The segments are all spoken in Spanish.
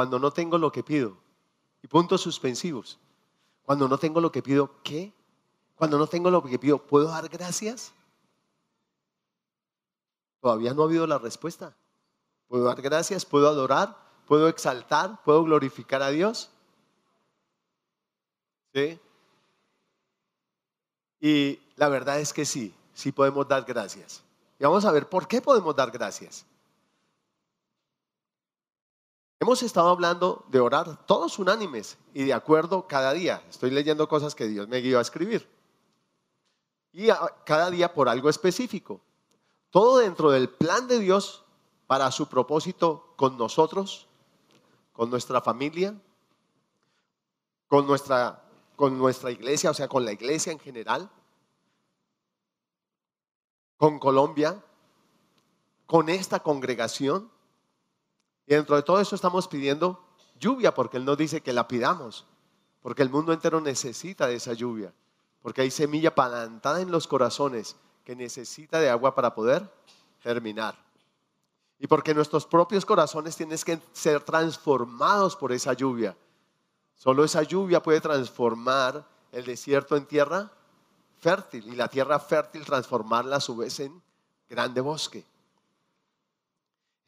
cuando no tengo lo que pido. Y puntos suspensivos. Cuando no tengo lo que pido, ¿qué? Cuando no tengo lo que pido, ¿puedo dar gracias? Todavía no ha habido la respuesta. ¿Puedo dar gracias? ¿Puedo adorar? ¿Puedo exaltar? ¿Puedo glorificar a Dios? ¿Sí? Y la verdad es que sí, sí podemos dar gracias. Y vamos a ver por qué podemos dar gracias. Hemos estado hablando de orar todos unánimes y de acuerdo cada día. Estoy leyendo cosas que Dios me guió a escribir. Y cada día por algo específico. Todo dentro del plan de Dios para su propósito con nosotros, con nuestra familia, con nuestra, con nuestra iglesia, o sea, con la iglesia en general, con Colombia, con esta congregación dentro de todo eso estamos pidiendo lluvia, porque Él nos dice que la pidamos, porque el mundo entero necesita de esa lluvia, porque hay semilla plantada en los corazones que necesita de agua para poder germinar. Y porque nuestros propios corazones tienen que ser transformados por esa lluvia. Solo esa lluvia puede transformar el desierto en tierra fértil y la tierra fértil transformarla a su vez en grande bosque.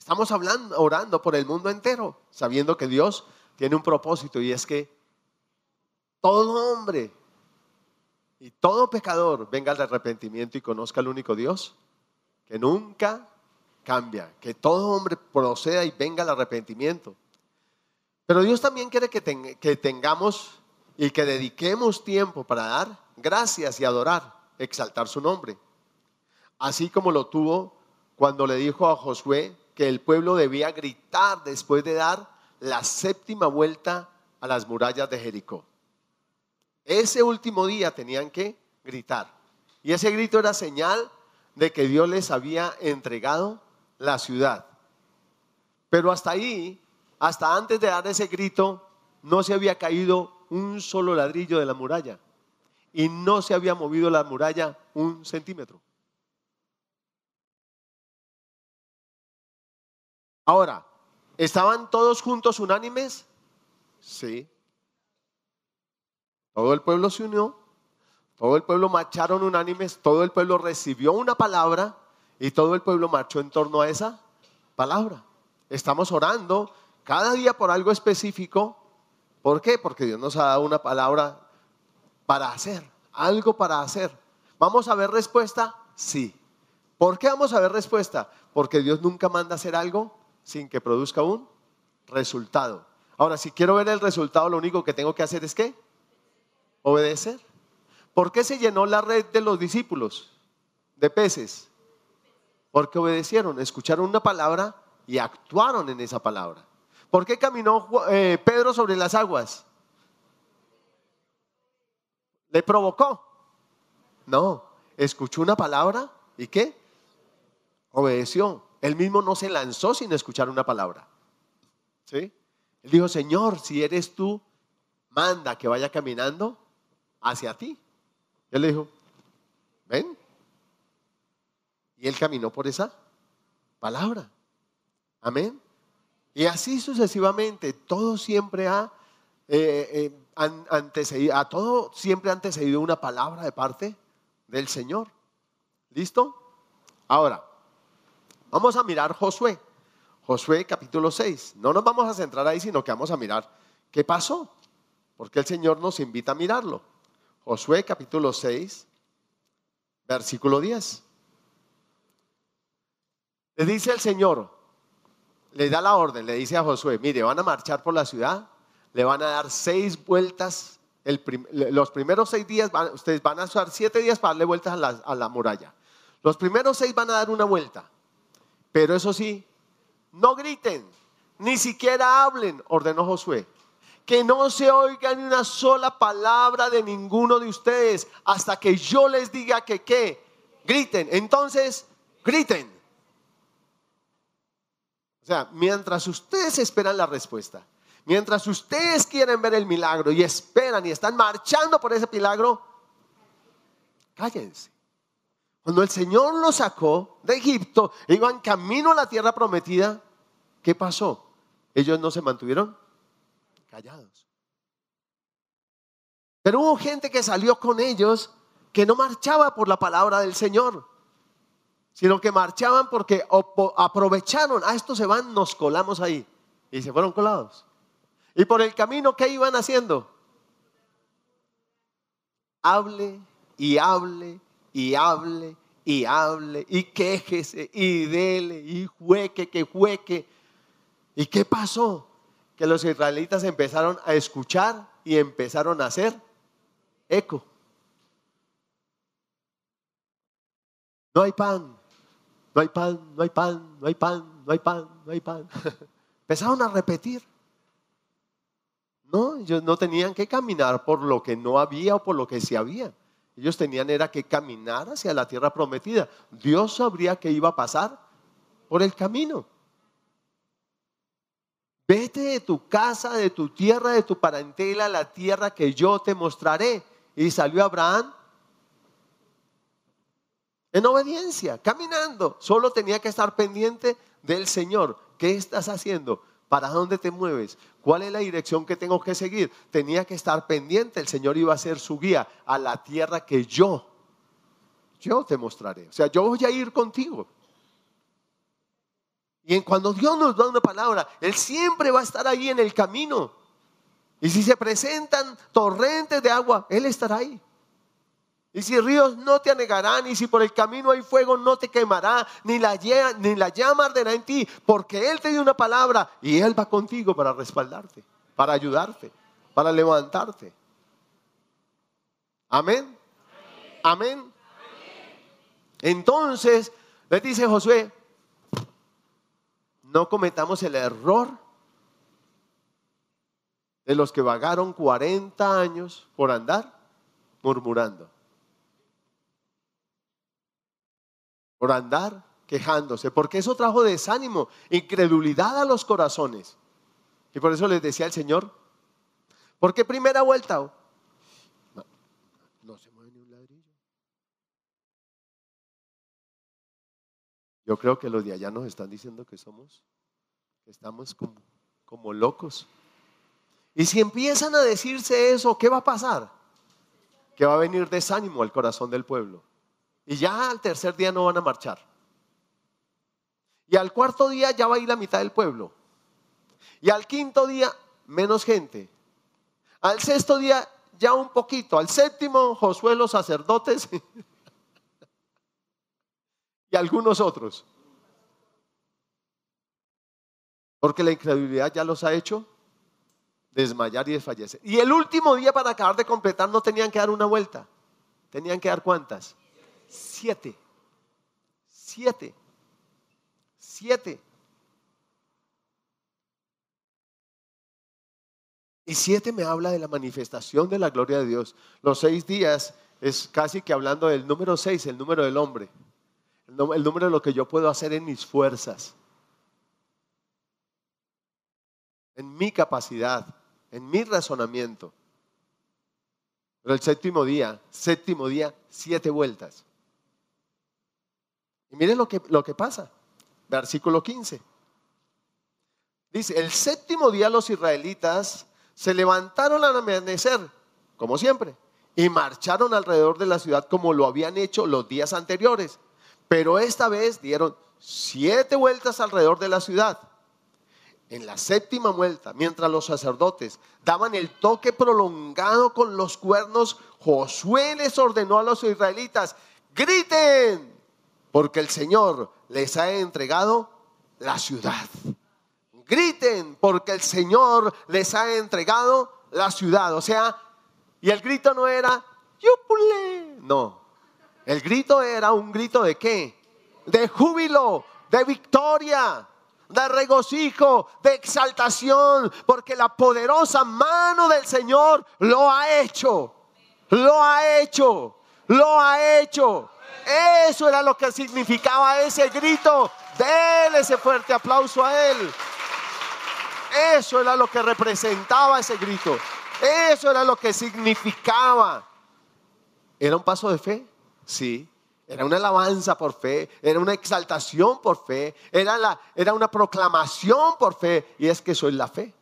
Estamos hablando, orando por el mundo entero, sabiendo que Dios tiene un propósito y es que todo hombre y todo pecador venga al arrepentimiento y conozca al único Dios que nunca cambia, que todo hombre proceda y venga al arrepentimiento. Pero Dios también quiere que, que tengamos y que dediquemos tiempo para dar gracias y adorar, exaltar su nombre. Así como lo tuvo cuando le dijo a Josué, que el pueblo debía gritar después de dar la séptima vuelta a las murallas de Jericó. Ese último día tenían que gritar. Y ese grito era señal de que Dios les había entregado la ciudad. Pero hasta ahí, hasta antes de dar ese grito, no se había caído un solo ladrillo de la muralla. Y no se había movido la muralla un centímetro. Ahora, ¿estaban todos juntos unánimes? Sí. Todo el pueblo se unió, todo el pueblo marcharon unánimes, todo el pueblo recibió una palabra y todo el pueblo marchó en torno a esa palabra. Estamos orando cada día por algo específico. ¿Por qué? Porque Dios nos ha dado una palabra para hacer, algo para hacer. ¿Vamos a ver respuesta? Sí. ¿Por qué vamos a ver respuesta? Porque Dios nunca manda hacer algo sin que produzca un resultado. Ahora, si quiero ver el resultado, lo único que tengo que hacer es qué? Obedecer. ¿Por qué se llenó la red de los discípulos de peces? Porque obedecieron, escucharon una palabra y actuaron en esa palabra. ¿Por qué caminó eh, Pedro sobre las aguas? ¿Le provocó? No, escuchó una palabra y qué? Obedeció. Él mismo no se lanzó sin escuchar una palabra. ¿Sí? Él dijo, Señor, si eres tú, manda que vaya caminando hacia ti. Él le dijo, ven. Y él caminó por esa palabra. Amén. Y así sucesivamente, todo siempre ha eh, eh, antecedido, a todo siempre ha antecedido una palabra de parte del Señor. ¿Listo? Ahora, Vamos a mirar Josué. Josué capítulo 6. No nos vamos a centrar ahí, sino que vamos a mirar qué pasó. Porque el Señor nos invita a mirarlo. Josué capítulo 6, versículo 10. Le dice el Señor, le da la orden, le dice a Josué, mire, van a marchar por la ciudad, le van a dar seis vueltas, los primeros seis días, ustedes van a usar siete días para darle vueltas a la, a la muralla. Los primeros seis van a dar una vuelta. Pero eso sí, no griten, ni siquiera hablen, ordenó Josué. Que no se oiga ni una sola palabra de ninguno de ustedes hasta que yo les diga que qué. Griten. Entonces, griten. O sea, mientras ustedes esperan la respuesta, mientras ustedes quieren ver el milagro y esperan y están marchando por ese milagro, cállense. Cuando el Señor los sacó de Egipto, iban camino a la tierra prometida, ¿qué pasó? Ellos no se mantuvieron callados. Pero hubo gente que salió con ellos que no marchaba por la palabra del Señor, sino que marchaban porque aprovecharon, a estos se van, nos colamos ahí. Y se fueron colados. Y por el camino, ¿qué iban haciendo? Hable y hable y hable y hable y quéjese y dele y jueque, que jueque. ¿Y qué pasó? Que los israelitas empezaron a escuchar y empezaron a hacer eco. No hay pan, no hay pan, no hay pan, no hay pan, no hay pan, no hay pan. Empezaron a repetir. No, ellos no tenían que caminar por lo que no había o por lo que sí había. Ellos tenían era que caminar hacia la tierra prometida. Dios sabría que iba a pasar por el camino. Vete de tu casa, de tu tierra, de tu parentela, a la tierra que yo te mostraré. Y salió Abraham en obediencia, caminando. Solo tenía que estar pendiente del Señor. ¿Qué estás haciendo? ¿Para dónde te mueves? ¿Cuál es la dirección que tengo que seguir? Tenía que estar pendiente. El Señor iba a ser su guía a la tierra que yo, yo te mostraré. O sea, yo voy a ir contigo. Y en cuando Dios nos da una palabra, Él siempre va a estar ahí en el camino. Y si se presentan torrentes de agua, Él estará ahí. Y si ríos no te anegarán, y si por el camino hay fuego no te quemará, ni la, llama arderá en ti, porque Él te dio una palabra y Él va contigo para respaldarte, para ayudarte, para levantarte. Amén. Amén. Entonces, le dice Josué, no cometamos el error de los que vagaron 40 años por andar murmurando. Por andar quejándose, porque eso trajo desánimo, incredulidad a los corazones. Y por eso les decía el Señor, ¿por qué primera vuelta? No, se mueve ni un ladrillo. Yo creo que los de allá nos están diciendo que somos, que estamos como, como locos. Y si empiezan a decirse eso, ¿qué va a pasar? Que va a venir desánimo al corazón del pueblo. Y ya al tercer día no van a marchar. Y al cuarto día ya va a ir la mitad del pueblo. Y al quinto día menos gente. Al sexto día ya un poquito. Al séptimo Josué los sacerdotes y algunos otros. Porque la incredulidad ya los ha hecho desmayar y desfallecer. Y el último día para acabar de completar no tenían que dar una vuelta. Tenían que dar cuántas? Siete. Siete. Siete. Y siete me habla de la manifestación de la gloria de Dios. Los seis días es casi que hablando del número seis, el número del hombre. El, número de lo que yo puedo hacer en mis fuerzas. En mi capacidad, en mi razonamiento. Pero el séptimo día, séptimo día, siete vueltas. Y miren lo que, lo que pasa. Versículo 15. Dice, el séptimo día los israelitas se levantaron al amanecer, como siempre, y marcharon alrededor de la ciudad como lo habían hecho los días anteriores. Pero esta vez dieron siete vueltas alrededor de la ciudad. En la séptima vuelta, mientras los sacerdotes daban el toque prolongado con los cuernos, Josué les ordenó a los israelitas, griten, porque el Señor les ha entregado la ciudad. Griten, porque el Señor les ha entregado la ciudad. O sea, y el grito no era, ¡Yupule! No, el grito era un grito de qué? De júbilo, de victoria, de regocijo, de exaltación, porque la poderosa mano del Señor lo ha hecho, lo ha hecho, lo ha hecho. Eso era lo que significaba ese grito. Dele ese fuerte aplauso a Él. Eso era lo que representaba ese grito. Eso era lo que significaba. ¿Era un paso de fe? Sí. Era una alabanza por fe, era una exaltación por fe, era, la, era una proclamación por fe. Y es que soy la fe.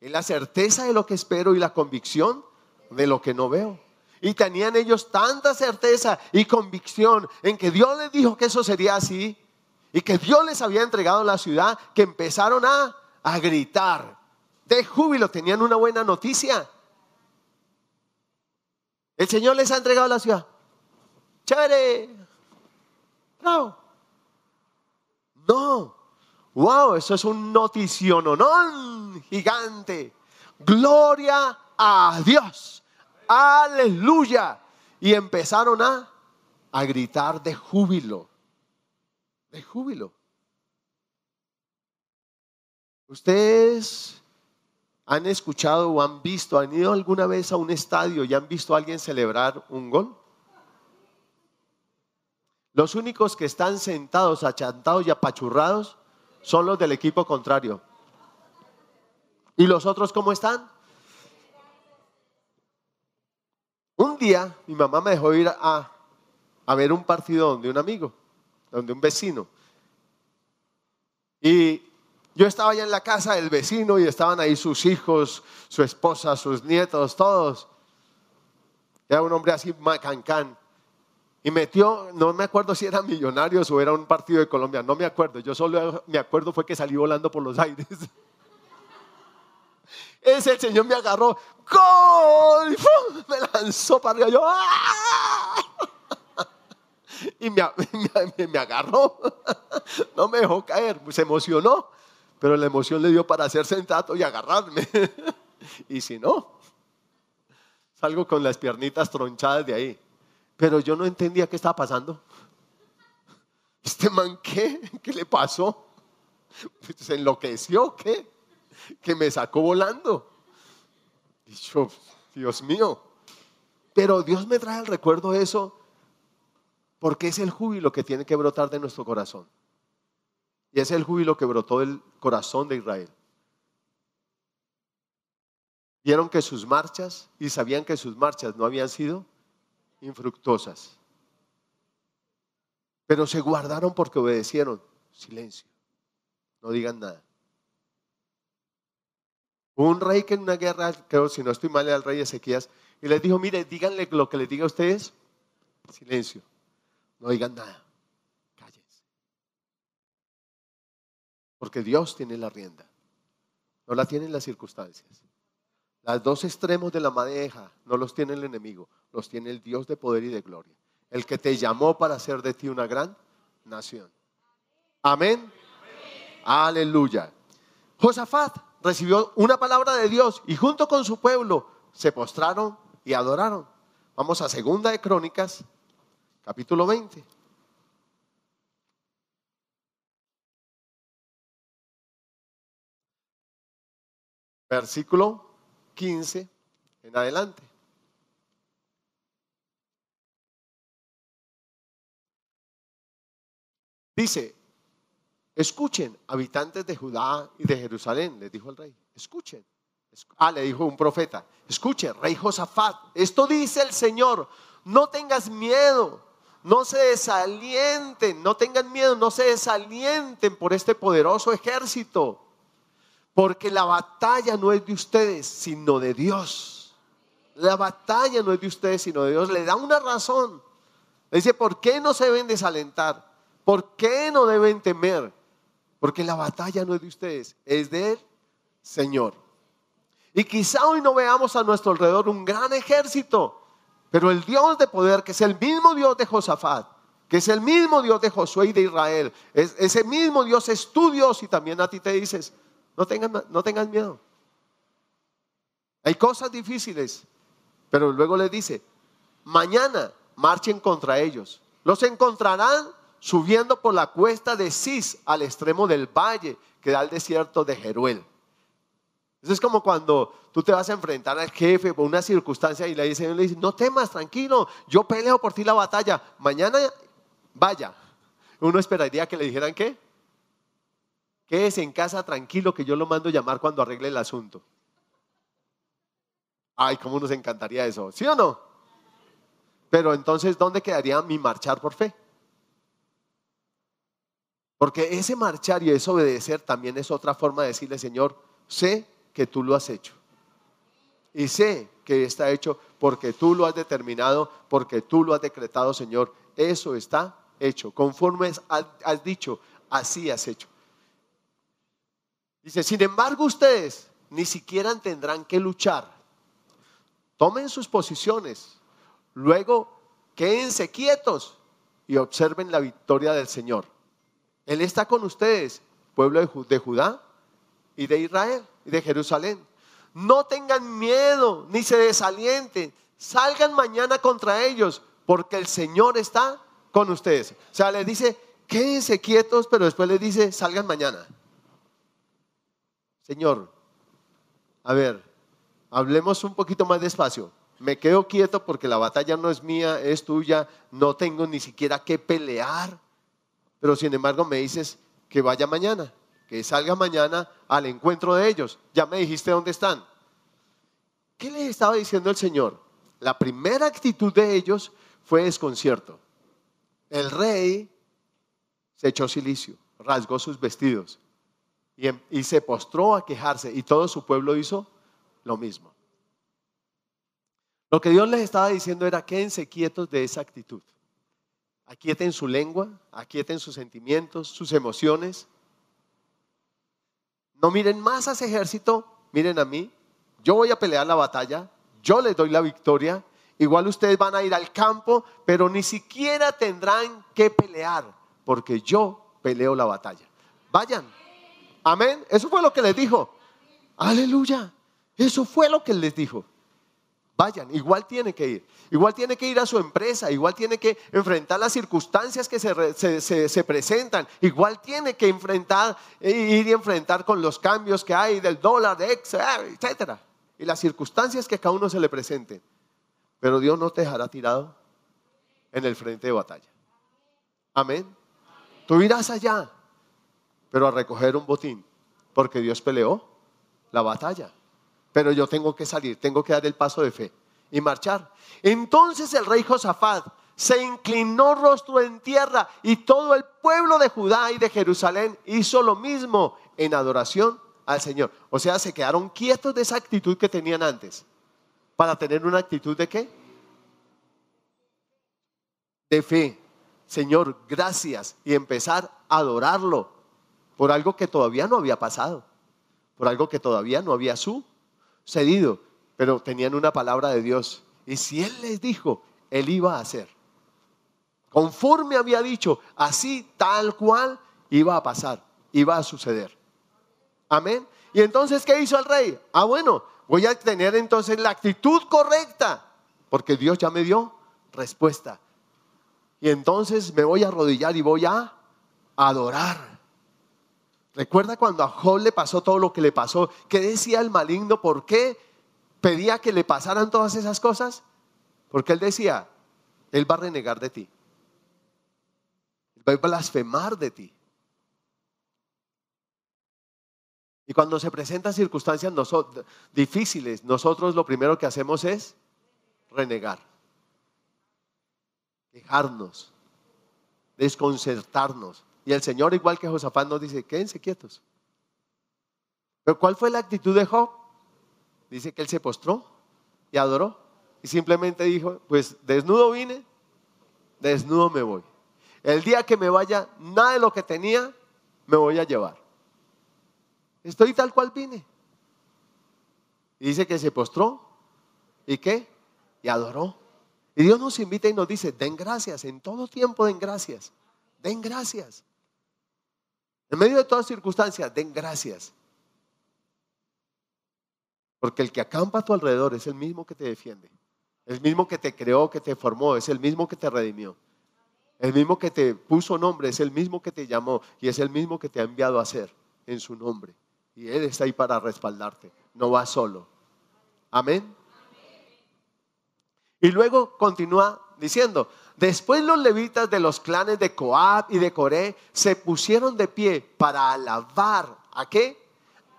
Es la certeza de lo que espero y la convicción de lo que no veo. Y tenían ellos tanta certeza y convicción en que Dios les dijo que eso sería así y que Dios les había entregado la ciudad que empezaron a, a gritar de júbilo. Tenían una buena noticia. El Señor les ha entregado la ciudad. Chévere. No. No. Wow, eso es un notición, ¿no? Gigante. Gloria a Dios. Aleluya. Y empezaron a, a gritar de júbilo. De júbilo. Ustedes han escuchado o han visto, han ido alguna vez a un estadio y han visto a alguien celebrar un gol. Los únicos que están sentados, achantados y apachurrados son los del equipo contrario. ¿Y los otros cómo están? Un día mi mamá me dejó ir a, ver un partido donde un amigo, donde un vecino. Y yo estaba allá en la casa del vecino y estaban ahí sus hijos, su esposa, sus nietos, todos. Era un hombre así macancán. Y metió, no me acuerdo si era Millonarios o era un partido de Colombia, no me acuerdo. Yo solo me acuerdo fue que salí volando por los aires. Ese Señor me agarró, ¡Gol! Me lanzó para arriba. Yo, ¡ah! Y me, me, agarró. No me dejó caer. Se emocionó. Pero la emoción le dio para hacer sentado y agarrarme. Y si no, salgo con las piernitas tronchadas de ahí. Pero yo no entendía qué estaba pasando. ¿Este man qué? ¿Qué le pasó? ¿Se enloqueció? ¿Qué? Que me sacó volando. Y Dios mío. Pero Dios me trae al recuerdo eso porque es el júbilo que tiene que brotar de nuestro corazón. Y es el júbilo que brotó del corazón de Israel. Vieron que sus marchas y sabían que sus marchas no habían sido infructuosas. Pero se guardaron porque obedecieron. Silencio. No digan nada. Un rey que en una guerra, creo, si no estoy mal, era el rey Ezequías, y les dijo, mire, díganle lo que les diga a ustedes, silencio, no digan nada, cállense. Porque Dios tiene la rienda, no la tienen las circunstancias. Los dos extremos de la madeja no los tiene el enemigo, los tiene el Dios de poder y de gloria, el que te llamó para hacer de ti una gran nación. Amén. Aleluya. Josafat recibió una palabra de Dios y junto con su pueblo se postraron y adoraron. Vamos a Segunda de Crónicas, capítulo 20. Versículo 15 en adelante. Dice, Escuchen, habitantes de Judá y de Jerusalén, les dijo el rey. Escuchen. Ah, le dijo un profeta. Escuchen, rey Josafat. Esto dice el Señor. No tengas miedo. No se desalienten. No tengan miedo. No se desalienten por este poderoso ejército. Porque la batalla no es de ustedes, sino de Dios. La batalla no es de ustedes, sino de Dios. Le da una razón. Le dice, ¿por qué no se deben desalentar? ¿Por qué no deben temer? Porque la batalla no es de ustedes, es del Señor. Y quizá hoy no veamos a nuestro alrededor un gran ejército, pero el Dios de poder, que es el mismo Dios de Josafat, que es el mismo Dios de Josué y de Israel, es, ese mismo Dios es tu Dios y también a ti te dices, no tengan, no tengan miedo. Hay cosas difíciles, pero luego le dice, mañana marchen contra ellos. Los encontrarán subiendo por la cuesta de Cis al extremo del valle que da al desierto de Jeruel. Eso es como cuando tú te vas a enfrentar al jefe por una circunstancia y le dice, le no temas, tranquilo, yo peleo por ti la batalla, mañana vaya. Uno esperaría que le dijeran qué? Quédese en casa tranquilo que yo lo mando llamar cuando arregle el asunto. Ay, cómo nos encantaría eso, ¿sí o no? Pero entonces, ¿dónde quedaría mi marchar por fe? Porque ese marchar y ese obedecer también es otra forma de decirle, Señor, sé que tú lo has hecho. Y sé que está hecho porque tú lo has determinado, porque tú lo has decretado, Señor. Eso está hecho. Conforme has dicho, así has hecho. Dice, sin embargo ustedes ni siquiera tendrán que luchar. Tomen sus posiciones. Luego, quédense quietos y observen la victoria del Señor. Él está con ustedes, pueblo de Judá y de Israel y de Jerusalén. No tengan miedo ni se desalienten. Salgan mañana contra ellos porque el Señor está con ustedes. O sea, les dice, quédense quietos, pero después les dice, salgan mañana. Señor, a ver, hablemos un poquito más despacio. Me quedo quieto porque la batalla no es mía, es tuya, no tengo ni siquiera que pelear. Pero sin embargo me dices que vaya mañana, que salga mañana al encuentro de ellos. Ya me dijiste dónde están. ¿Qué les estaba diciendo el Señor? La primera actitud de ellos fue desconcierto. El rey se echó silicio, rasgó sus vestidos Em, y, se postró a quejarse y todo su pueblo hizo lo mismo. Lo que Dios les estaba diciendo era quédense quietos de esa actitud. Aquieten su lengua, aquieten sus sentimientos, sus emociones. No miren más a ese ejército, miren a mí. Yo voy a pelear la batalla, yo les doy la victoria. Igual ustedes van a ir al campo, pero ni siquiera tendrán que pelear, porque yo peleo la batalla. Vayan, Amén. Eso fue lo que les dijo. Aleluya. Eso fue lo que les dijo. Vayan, igual tiene que ir. Igual tiene que ir a su empresa, igual tiene que enfrentar las circunstancias que se, presentan, igual tiene que enfrentar, e ir y enfrentar con los cambios que hay del dólar, de ex, etcétera. Y las circunstancias que a cada uno se le presenten. Pero Dios no te dejará tirado en el frente de batalla. Amén. Tú irás allá pero a recoger un botín, porque Dios peleó la batalla. Pero yo tengo que salir, tengo que dar el paso de fe y marchar. Entonces el rey Josafat se inclinó rostro en tierra y todo el pueblo de Judá y de Jerusalén hizo lo mismo en adoración al Señor. O sea, se quedaron quietos de esa actitud que tenían antes para tener una actitud de qué? De fe. Señor, gracias y empezar a adorarlo por algo que todavía no había pasado, por algo que todavía no había sucedido, pero tenían una palabra de Dios. Y si Él les dijo, Él iba a hacer. Conforme había dicho, así tal cual iba a pasar, iba a suceder. Amén. Y entonces, ¿qué hizo el rey? Ah, bueno, voy a tener entonces la actitud correcta, porque Dios ya me dio respuesta. Y entonces me voy a arrodillar y voy a adorar. Recuerda cuando a Job le pasó todo lo que le pasó. ¿Qué decía el maligno? ¿Por qué pedía que le pasaran todas esas cosas? Porque él decía, él va a renegar de ti. va a blasfemar de ti. Y cuando se presentan circunstancias difíciles, nosotros lo primero que hacemos es renegar, quejarnos, desconcertarnos. Y el Señor, igual que Josafat, nos dice, quédense quietos. Pero ¿cuál fue la actitud de Job? Dice que él se postró y adoró. Y simplemente dijo, pues desnudo vine, desnudo me voy. El día que me vaya, nada de lo que tenía me voy a llevar. Estoy tal cual vine. Y dice que se postró. ¿Y qué? Y adoró. Y Dios nos invita y nos dice, den gracias, en todo tiempo den gracias. Den gracias. En medio de todas circunstancias, den gracias. Porque el que acampa a tu alrededor es el mismo que te defiende. El mismo que te creó, que te formó, es el mismo que te redimió. El mismo que te puso nombre, es el mismo que te llamó y es el mismo que te ha enviado a ser en su nombre. Y Él está ahí para respaldarte. No va solo. Amén. Y luego continúa diciendo, Después los levitas de los clanes de Coab y de Coré se pusieron de pie para alabar. ¿A qué?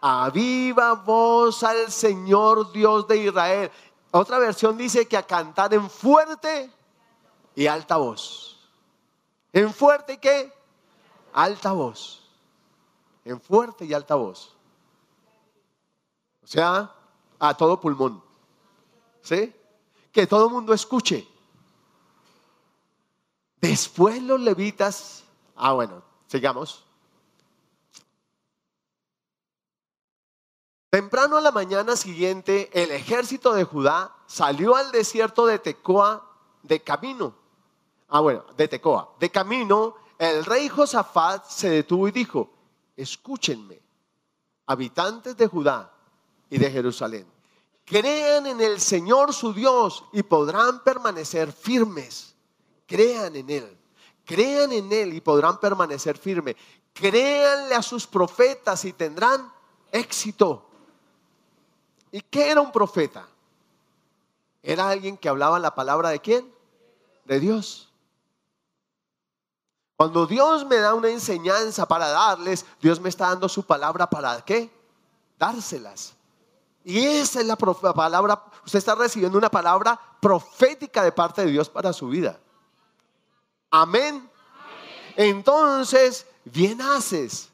A viva voz al Señor Dios de Israel. Otra versión dice que a cantar en fuerte y alta voz. ¿En fuerte y qué? Alta voz. En fuerte y alta voz. O sea, a todo pulmón. ¿Sí? Que todo el mundo escuche. Después los levitas, ah bueno, sigamos. Temprano a la mañana siguiente, el ejército de Judá salió al desierto de Tecoa de camino. Ah, bueno, de Tecoa. De camino, el rey Josafat se detuvo y dijo, escúchenme, habitantes de Judá y de Jerusalén, crean en el Señor su Dios y podrán permanecer firmes. Crean en Él, crean en Él y podrán permanecer firmes. Créanle a sus profetas y tendrán éxito. ¿Y qué era un profeta? Era alguien que hablaba la palabra de quién? De Dios. Cuando Dios me da una enseñanza para darles, Dios me está dando su palabra para qué? Dárselas. Y esa es la palabra, usted está recibiendo una palabra profética de parte de Dios para su vida. Amén. Entonces, bien haces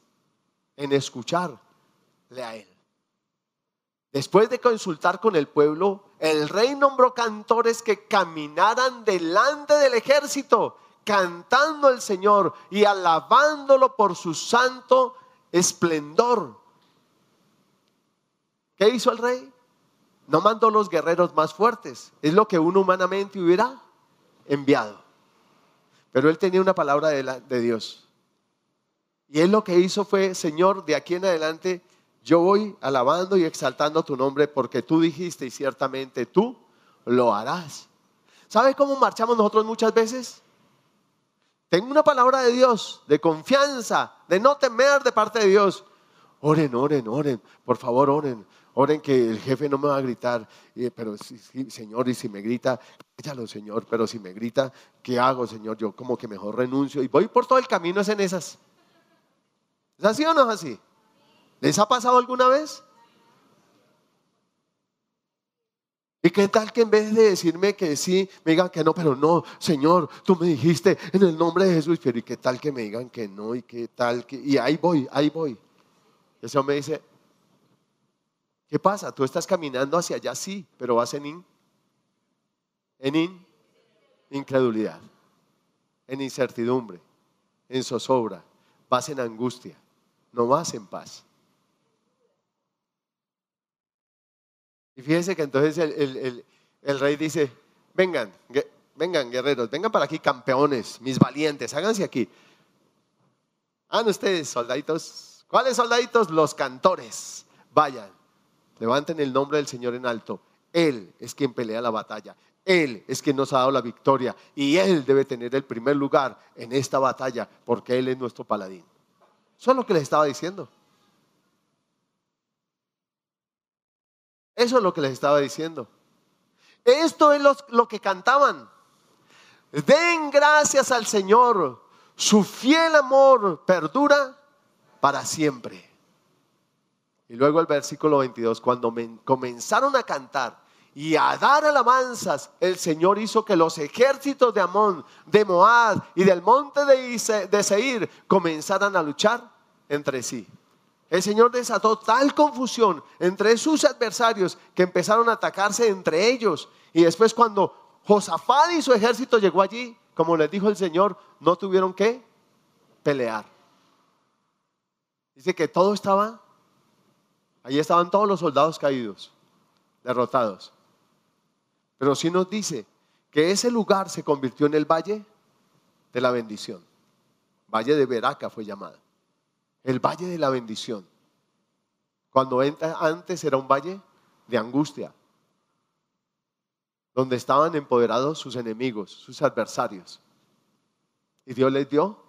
en escucharle a Él. Después de consultar con el pueblo, el rey nombró cantores que caminaran delante del ejército, cantando al Señor y alabándolo por su santo esplendor. ¿Qué hizo el rey? No mandó los guerreros más fuertes. Es lo que uno humanamente hubiera enviado. Pero él tenía una palabra de, Dios. Y él lo que hizo fue, Señor, de aquí en adelante yo voy alabando y exaltando tu nombre porque tú dijiste y ciertamente tú lo harás. ¿Sabes cómo marchamos nosotros muchas veces? Tengo una palabra de Dios, de confianza, de no temer de parte de Dios. Oren, oren, oren, por favor, oren. Oren que el jefe no me va a gritar, pero Señor, y si me grita, échalo, Señor, pero si me grita, ¿qué hago, Señor? Yo como que mejor renuncio y voy por todo el camino es en esas. ¿Es así o no es así? ¿Les ha pasado alguna vez? ¿Y qué tal que en vez de decirme que sí, me digan que no, pero no, Señor, tú me dijiste en el nombre de Jesús, pero ¿y qué tal que me digan que no? ¿Y qué tal que.? Y ahí voy, ahí voy. Ese hombre dice: ¿Qué pasa? Tú estás caminando hacia allá, sí, pero vas en in, en in, incredulidad, en incertidumbre, en zozobra, vas en angustia, no vas en paz. Y fíjense que entonces el, rey dice, vengan, vengan guerreros, vengan para aquí campeones, mis valientes, háganse aquí. Hagan ustedes, soldaditos. ¿Cuáles soldaditos? Los cantores. Vayan, levanten el nombre del Señor en alto. Él es quien pelea la batalla. Él es quien nos ha dado la victoria. Y Él debe tener el primer lugar en esta batalla porque Él es nuestro paladín. Eso es lo que les estaba diciendo. Eso es lo que les estaba diciendo. Esto es lo, que cantaban. Den gracias al Señor. Su fiel amor perdura para siempre. Y luego el versículo 22, cuando comenzaron a cantar y a dar alabanzas, el Señor hizo que los ejércitos de Amón, de Moab y del monte de, Seir comenzaran a luchar entre sí. El Señor desató tal confusión entre sus adversarios que empezaron a atacarse entre ellos. Y después cuando Josafat y su ejército llegó allí, como les dijo el Señor, no tuvieron que pelear. Dice que todo estaba, allí estaban todos los soldados caídos, derrotados. Pero sí nos dice que ese lugar se convirtió en el valle de la bendición. Valle de Beraca fue llamado el valle de la bendición. Cuando antes era un valle de angustia, donde estaban empoderados sus enemigos, sus adversarios. Y Dios les dio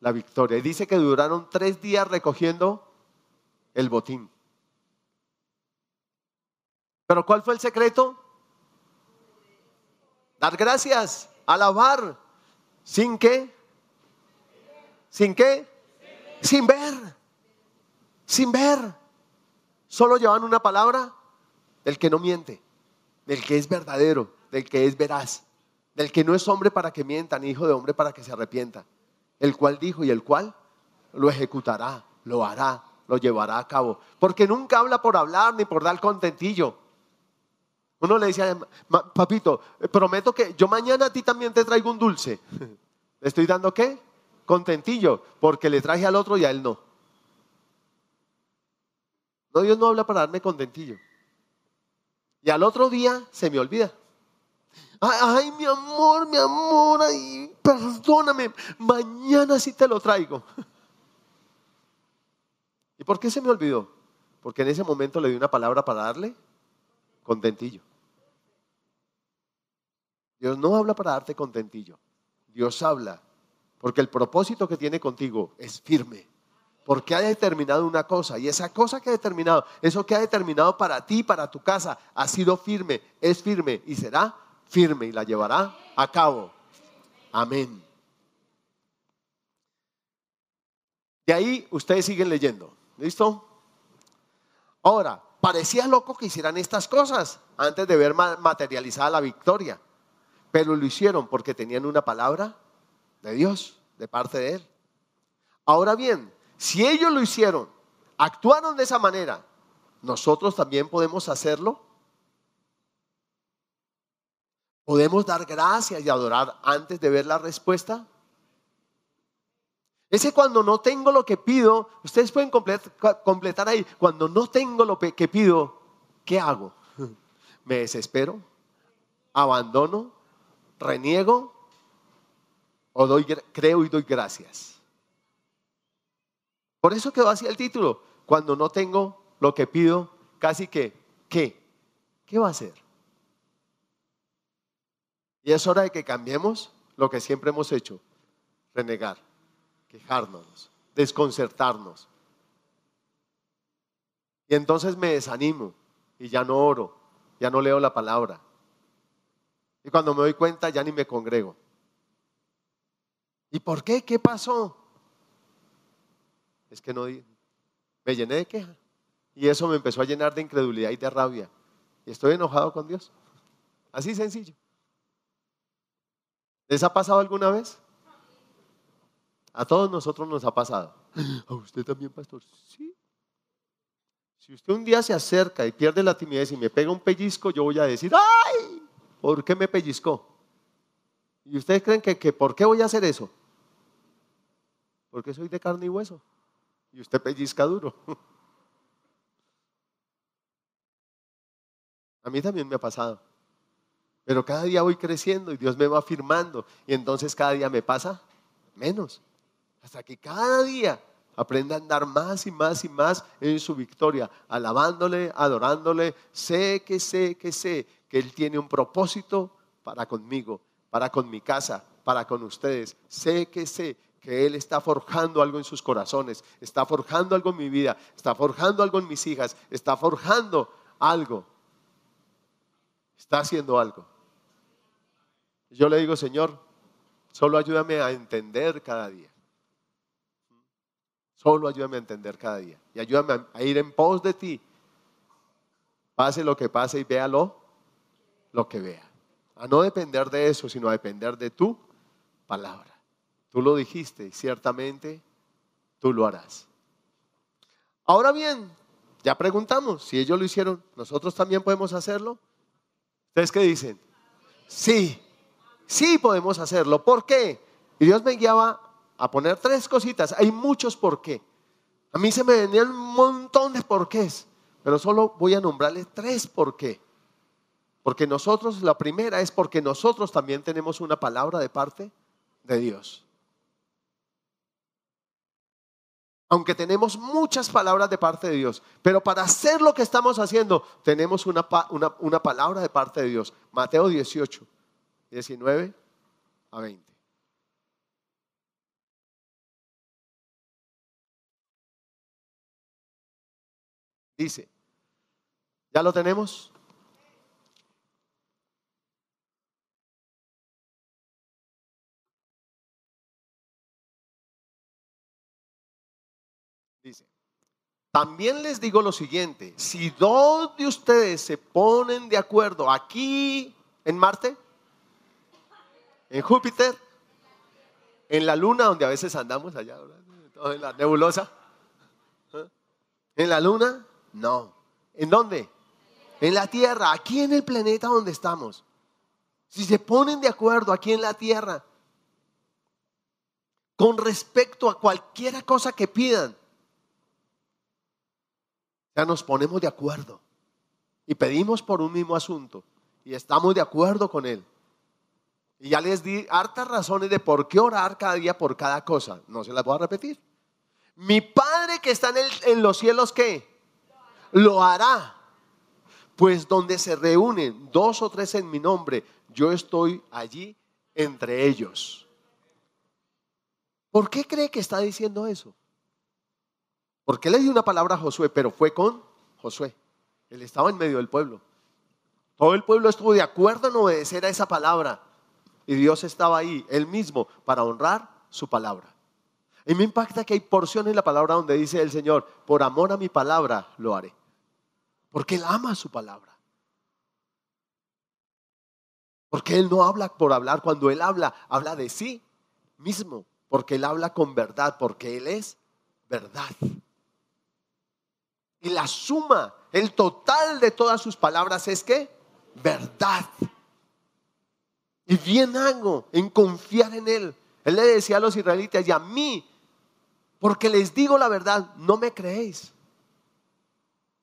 la victoria. Y dice que duraron tres días recogiendo el botín. Pero ¿cuál fue el secreto? Dar gracias, alabar, sin qué, sin qué, sin ver, sin ver. Solo llevan una palabra del que no miente, del que es verdadero, del que es veraz, del que no es hombre para que mienta, ni hijo de hombre para que se arrepienta, el cual dijo y el cual lo ejecutará, lo hará, lo llevará a cabo. Porque nunca habla por hablar ni por dar contentillo. Uno le decía, papito, prometo que yo mañana a ti también te traigo un dulce. ¿Le estoy dando qué? Contentillo, porque le traje al otro y a él no. No, Dios no habla para darme contentillo. Y al otro día se me olvida. Ay, mi amor, mi amor, ay, perdóname, mañana sí te lo traigo. ¿Y por qué se me olvidó? Porque en ese momento le di una palabra para darle contentillo. Dios no habla para darte contentillo. Dios habla porque el propósito que tiene contigo es firme. Porque ha determinado una cosa y esa cosa que ha determinado, eso que ha determinado para ti, para tu casa, ha sido firme, es firme y será firme y la llevará a cabo. Amén. De ahí ustedes siguen leyendo. ¿Listo? Ahora, parecía loco que hicieran estas cosas antes de ver materializada la victoria, pero lo hicieron porque tenían una palabra de Dios, de parte de Él. Ahora bien, si ellos lo hicieron, actuaron de esa manera, ¿nosotros también podemos hacerlo? ¿Podemos dar gracias y adorar antes de ver la respuesta? Ese cuando no tengo lo que pido, ustedes pueden completar ahí, cuando no tengo lo que pido, ¿qué hago? ¿Me desespero? ¿Abandono? ¿Reniego? ¿O doy, creo y doy gracias? Por eso quedó así el título, cuando no tengo lo que pido, casi que, ¿qué? ¿Qué va a hacer? Y es hora de que cambiemos lo que siempre hemos hecho, renegar quejarnos, desconcertarnos. Y entonces me desanimo y ya no oro, ya no leo la palabra. Y cuando me doy cuenta ya ni me congrego. ¿Y por qué? ¿Qué pasó? Es que no me llené de queja. Y eso me empezó a llenar de incredulidad y de rabia. Y estoy enojado con Dios. Así sencillo. ¿Les ha pasado alguna vez? A todos nosotros nos ha pasado. ¿A usted también, pastor? Sí. Si usted un día se acerca y pierde la timidez y me pega un pellizco, yo voy a decir, ¡ay! ¿Por qué me pellizcó? ¿Y ustedes creen que, que por qué voy a hacer eso? Porque soy de carne y hueso. Y usted pellizca duro. A mí también me ha pasado. Pero cada día voy creciendo y Dios me va afirmando. Y entonces cada día me pasa menos. Hasta que cada día aprenda a andar más y más y más en su victoria, alabándole, adorándole. Sé que sé que sé que Él tiene un propósito para conmigo, para con mi casa, para con ustedes. Sé que sé que Él está forjando algo en sus corazones, está forjando algo en mi vida, está forjando algo en mis hijas, está forjando algo. Está haciendo algo. Yo le digo, Señor, solo ayúdame a entender cada día. Solo ayúdame a entender cada día. Y ayúdame a ir en pos de ti. Pase lo que pase y véalo lo que vea. A no depender de eso, sino a depender de tu palabra. Tú lo dijiste y ciertamente tú lo harás. Ahora bien, ya preguntamos, si ellos lo hicieron, ¿nosotros también podemos hacerlo? ¿Ustedes qué dicen? Sí, sí podemos hacerlo. ¿Por qué? Y Dios me guiaba a poner tres cositas. Hay muchos por qué. A mí se me venían un montón de porqués, pero solo voy a nombrarle tres por qué. Porque nosotros, la primera es porque nosotros también tenemos una palabra de parte de Dios. Aunque tenemos muchas palabras de parte de Dios, pero para hacer lo que estamos haciendo, tenemos una, una, una palabra de parte de Dios. Mateo 18, 19 a 20. Dice, ¿ya lo tenemos? Dice, también les digo lo siguiente, si dos de ustedes se ponen de acuerdo aquí en Marte, en Júpiter, en la luna donde a veces andamos allá, en la nebulosa, ¿En la luna? No. ¿En dónde? En la tierra, aquí en el planeta donde estamos. Si se ponen de acuerdo aquí en la tierra con respecto a cualquier cosa que pidan, ya nos ponemos de acuerdo y pedimos por un mismo asunto y estamos de acuerdo con él. Y ya les di hartas razones de por qué orar cada día por cada cosa. No se las voy a repetir. Mi Padre que está en, en los cielos, ¿qué? Lo hará. Pues donde se reúnen dos o tres en mi nombre, yo estoy allí entre ellos. ¿Por qué cree que está diciendo eso? Porque le dio una palabra a Josué, pero fue con Josué. Él estaba en medio del pueblo. Todo el pueblo estuvo de acuerdo en obedecer a esa palabra. Y Dios estaba ahí, él mismo, para honrar su palabra. Y me impacta que hay porciones en la palabra donde dice el Señor, por amor a mi palabra lo haré. Porque Él ama su palabra. Porque Él no habla por hablar. Cuando Él habla, habla de sí mismo. Porque Él habla con verdad. Porque Él es verdad. Y la suma, el total de todas sus palabras es que verdad. Y bien hago en confiar en Él. Él le decía a los israelitas y a mí, porque les digo la verdad, no me creéis.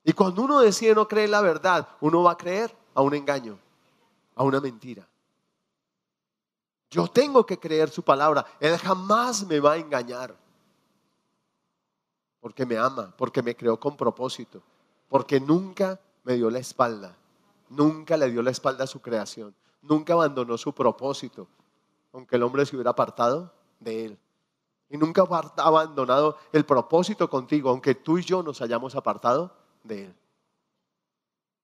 Y cuando uno decide no creer la verdad, uno va a creer a un engaño, a una mentira. Yo tengo que creer su palabra. Él jamás me va a engañar porque me ama, porque me creó con propósito, porque nunca me dio la espalda, nunca le dio la espalda a su creación, nunca abandonó su propósito, aunque el hombre se hubiera apartado de él. Y nunca ha abandonado el propósito contigo, aunque tú y yo nos hayamos apartado de él.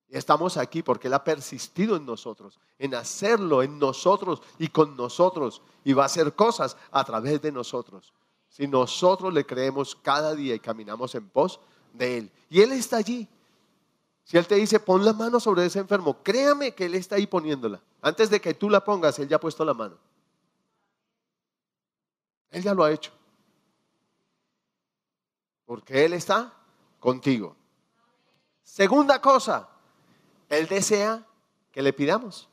Estamos aquí porque Él ha persistido en nosotros, en hacerlo en nosotros y con nosotros. Y va a hacer cosas a través de nosotros. Si nosotros le creemos cada día y caminamos en pos de Él. Y Él está allí. Si Él te dice, pon la mano sobre ese enfermo, créame que Él está ahí poniéndola. Antes de que tú la pongas, Él ya ha puesto la mano. Él ya lo ha hecho. Porque Él está contigo. Segunda cosa, Él desea que le pidamos.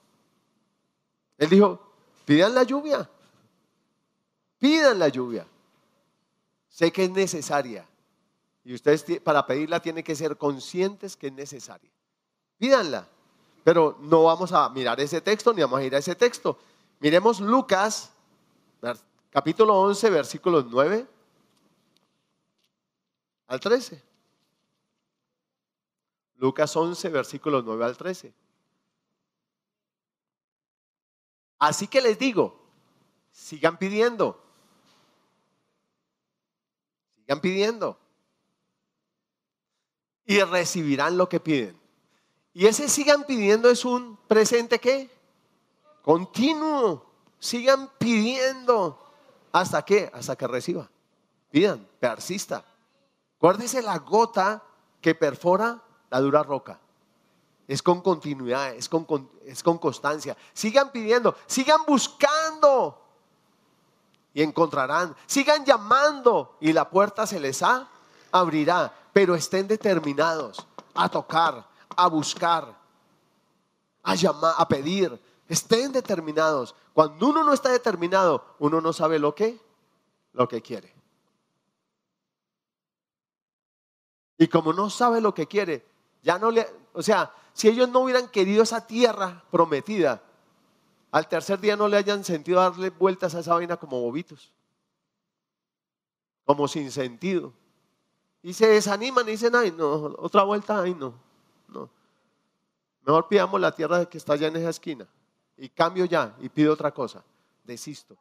Él dijo, pidan la lluvia. Pidan la lluvia. Sé que es necesaria. Y ustedes para pedirla tienen que ser conscientes que es necesaria. Pídanla. Pero no vamos a mirar ese texto ni vamos a ir a ese texto. Miremos Lucas, capítulo 11, versículos 9 al 13. Lucas 11, versículos 9 al 13. Así que les digo, sigan pidiendo pidiendo. Y recibirán lo que piden. Y ese sigan pidiendo es un presente que continuo. Sigan pidiendo. ¿Hasta qué? Hasta que reciba. Pidan, persista. Guárdese la gota que perfora la dura roca. Es con continuidad, es con, es con constancia. Sigan pidiendo, sigan buscando y encontrarán. Sigan llamando y la puerta se les abrirá, pero estén determinados a tocar, a buscar, a llamar, a pedir. Estén determinados. Cuando uno no está determinado, uno no sabe lo que lo que quiere. Y como no sabe lo que quiere, ya no le, o sea, si ellos no hubieran querido esa tierra prometida, al tercer día no le hayan sentido darle vueltas a esa vaina como bobitos, como sin sentido. Y se desaniman y dicen, ay, no, otra vuelta, ay, no, no. Mejor pidamos la tierra que está allá en esa esquina. Y cambio ya y pido otra cosa. Desisto.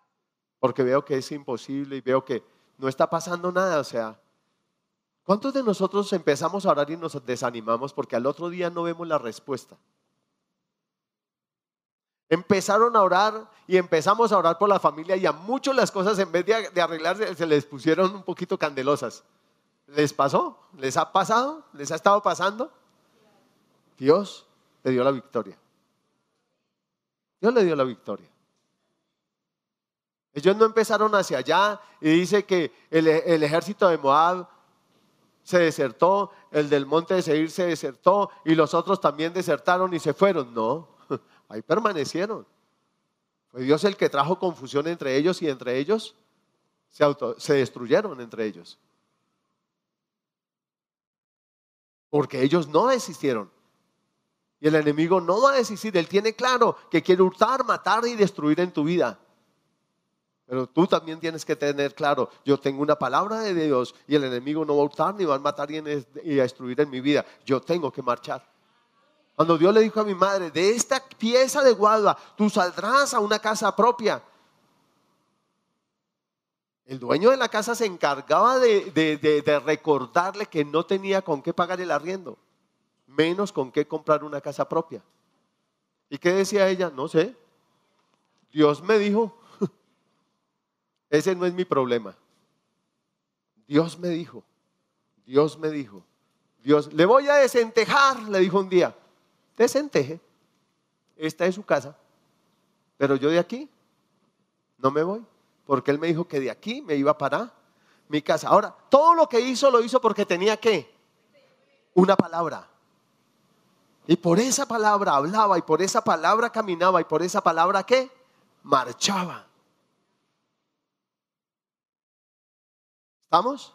Porque veo que es imposible y veo que no está pasando nada. O sea, ¿cuántos de nosotros empezamos a orar y nos desanimamos porque al otro día no vemos la respuesta? Empezaron a orar y empezamos a orar por la familia y a muchos las cosas en vez de, arreglarse se les pusieron un poquito candelosas. ¿Les pasó? ¿Les ha pasado? ¿Les ha estado pasando? Dios le dio la victoria. Dios le dio la victoria. Ellos no empezaron hacia allá y dice que el, el ejército de Moab se desertó, el del monte de Seir se desertó y los otros también desertaron y se fueron. No, ahí permanecieron. Fue Dios el que trajo confusión entre ellos y entre ellos se, se destruyeron entre ellos. Porque ellos no desistieron. Y el enemigo no va a desistir. Él tiene claro que quiere hurtar, matar y destruir en tu vida. Pero tú también tienes que tener claro, yo tengo una palabra de Dios y el enemigo no va a hurtar ni va a matar y a destruir en mi vida. Yo tengo que marchar. Cuando Dios le dijo a mi madre, de esta pieza de guadua, tú saldrás a una casa propia. El dueño de la casa se encargaba de, de recordarle que no tenía con qué pagar el arriendo, menos con qué comprar una casa propia. ¿Y qué decía ella? No sé. Dios me dijo, ese no es mi problema. Dios me dijo, Dios me dijo, Dios, le voy a desentejar, le dijo un día, desenteje, esta es su casa, pero yo de aquí no me voy, porque él me dijo que de aquí me iba para mi casa. Ahora, todo lo que hizo lo hizo porque tenía que una palabra. Y por esa palabra hablaba y por esa palabra caminaba y por esa palabra qué? Marchaba. ¿Estamos?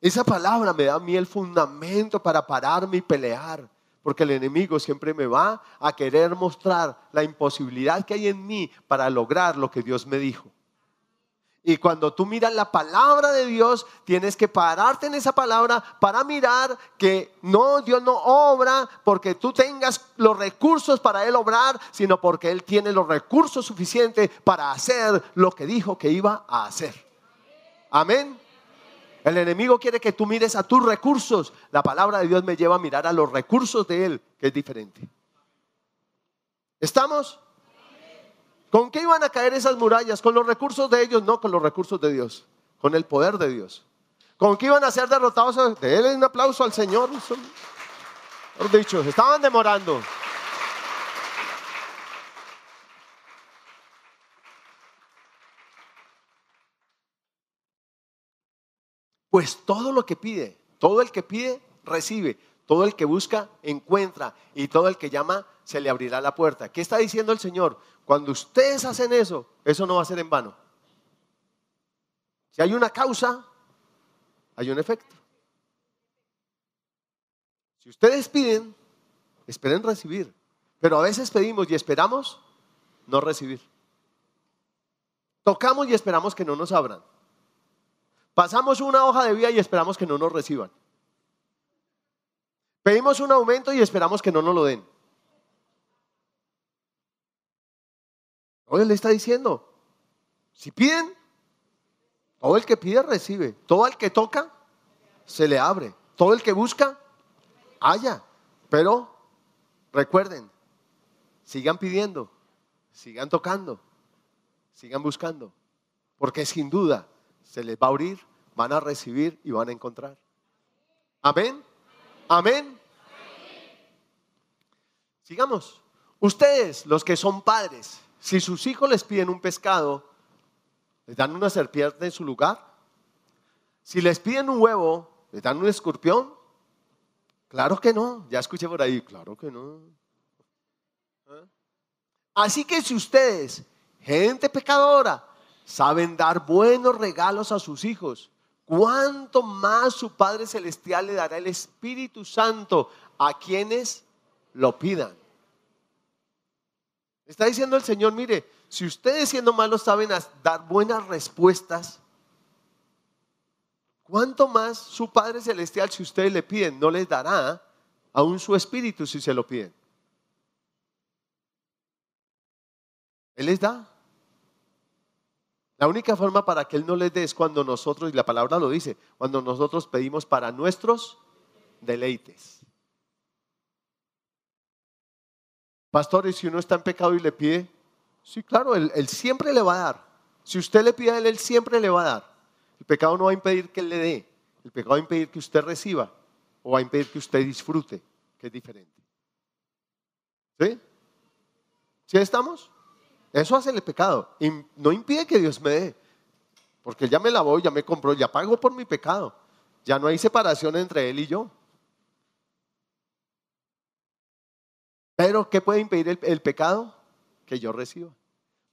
Esa palabra me da a mí el fundamento para pararme y pelear, porque el enemigo siempre me va a querer mostrar la imposibilidad que hay en mí para lograr lo que Dios me dijo. Y cuando tú miras la palabra de Dios, tienes que pararte en esa palabra para mirar que no, Dios no obra porque tú tengas los recursos para Él obrar, sino porque Él tiene los recursos suficientes para hacer lo que dijo que iba a hacer. Amén. El enemigo quiere que tú mires a tus recursos. La palabra de Dios me lleva a mirar a los recursos de Él, que es diferente. ¿Estamos? ¿Con qué iban a caer esas murallas? ¿Con los recursos de ellos? No, con los recursos de Dios. Con el poder de Dios. ¿Con qué iban a ser derrotados? Denle un aplauso al Señor. Por dicho, estaban demorando. Pues todo lo que pide, todo el que pide, recibe. Todo el que busca, encuentra. Y todo el que llama, se le abrirá la puerta. ¿Qué está diciendo el Señor? Cuando ustedes hacen eso, eso no va a ser en vano. Si hay una causa, hay un efecto. Si ustedes piden, esperen recibir. Pero a veces pedimos y esperamos no recibir. Tocamos y esperamos que no nos abran. Pasamos una hoja de vida y esperamos que no nos reciban. Pedimos un aumento y esperamos que no nos lo den. Hoy le está diciendo, si piden, todo el que pide recibe, todo el que toca, se le abre, todo el que busca, haya. Pero recuerden, sigan pidiendo, sigan tocando, sigan buscando, porque sin duda se les va a abrir, van a recibir y van a encontrar. Amén. Amén. Sigamos. Ustedes, los que son padres, si sus hijos les piden un pescado, ¿les dan una serpiente en su lugar? Si les piden un huevo, ¿les dan un escorpión? Claro que no. Ya escuché por ahí, claro que no. ¿Eh? Así que si ustedes, gente pecadora, saben dar buenos regalos a sus hijos, ¿cuánto más su Padre Celestial le dará el Espíritu Santo a quienes lo pidan? Está diciendo el Señor, mire, si ustedes siendo malos saben dar buenas respuestas, ¿cuánto más su Padre Celestial, si ustedes le piden, no les dará aún su Espíritu si se lo piden? Él les da. La única forma para que Él no les dé es cuando nosotros, y la palabra lo dice, cuando nosotros pedimos para nuestros deleites. Pastores, si uno está en pecado y le pide, sí, claro, él, siempre le va a dar. Si usted le pide a Él, Él siempre le va a dar. El pecado no va a impedir que Él le dé. El pecado va a impedir que usted reciba o va a impedir que usted disfrute, que es diferente. ¿Sí? ¿Sí estamos? Eso hace el pecado. Y no impide que Dios me dé. Porque ya me lavó, ya me compró, ya pago por mi pecado. Ya no hay separación entre él y yo. Pero, ¿qué puede impedir el, pecado? Que yo reciba.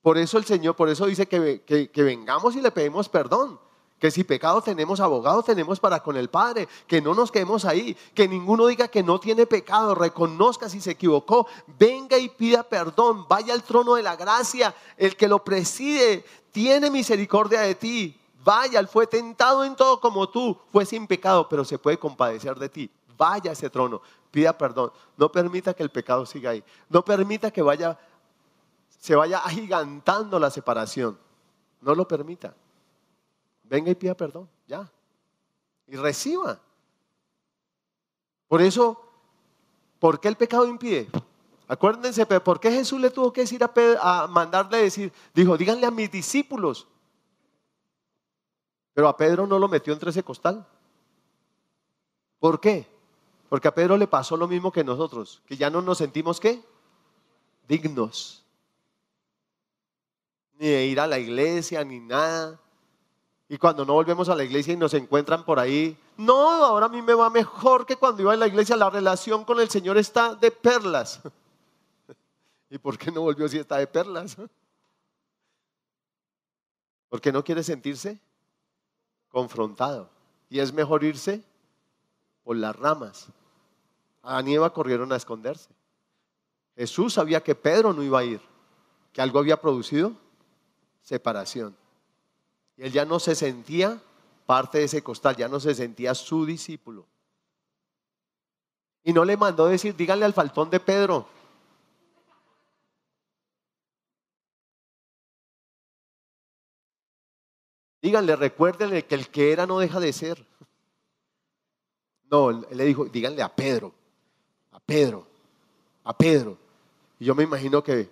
Por eso el Señor, por eso dice que, que vengamos y le pedimos perdón que si pecado tenemos abogado, tenemos para con el Padre, que no nos quedemos ahí, que ninguno diga que no tiene pecado, reconozca si se equivocó, venga y pida perdón, vaya al trono de la gracia, el que lo preside tiene misericordia de ti, vaya, él fue tentado en todo como tú, fue sin pecado, pero se puede compadecer de ti, vaya a ese trono, pida perdón, no permita que el pecado siga ahí, no permita que vaya, se vaya agigantando la separación, no lo permita venga y pida perdón, ya. Y reciba. Por eso, ¿por qué el pecado impide? Acuérdense, ¿por qué Jesús le tuvo que decir a, Pedro, a mandarle decir? Dijo, díganle a mis discípulos. Pero a Pedro no lo metió entre ese costal. ¿Por qué? Porque a Pedro le pasó lo mismo que nosotros, que ya no nos sentimos qué? Dignos. Ni de ir a la iglesia, ni nada. Y cuando no volvemos a la iglesia y nos encuentran por ahí, no, ahora a mí me va mejor que cuando iba a la iglesia, la relación con el Señor está de perlas. ¿Y por qué no volvió si está de perlas? Porque no quiere sentirse confrontado. Y es mejor irse por las ramas. A Eva corrieron a esconderse. Jesús sabía que Pedro no iba a ir, que algo había producido separación. Y él ya no se sentía parte de ese costal, ya no se sentía su discípulo. Y no le mandó decir, díganle al faltón de Pedro. Díganle, recuérdenle que el que era no deja de ser. No, él le dijo, díganle a Pedro, a Pedro, a Pedro. Y yo me imagino que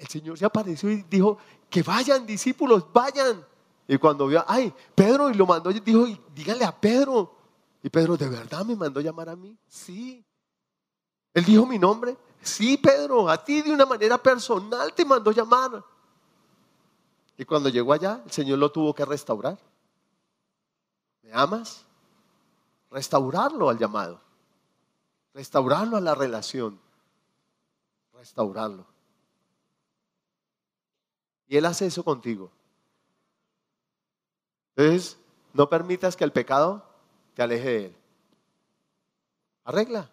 el Señor se apareció y dijo, que vayan discípulos, vayan. Y cuando vio, ay, Pedro, y lo mandó, dijo, dígale a Pedro. Y Pedro, ¿de verdad me mandó llamar a mí? Sí. Él dijo mi nombre. Sí, Pedro, a ti de una manera personal te mandó llamar. Y cuando llegó allá, el Señor lo tuvo que restaurar. ¿Me amas? Restaurarlo al llamado. Restaurarlo a la relación. Restaurarlo. Y Él hace eso contigo. Entonces, no permitas que el pecado te aleje de Él. Arregla,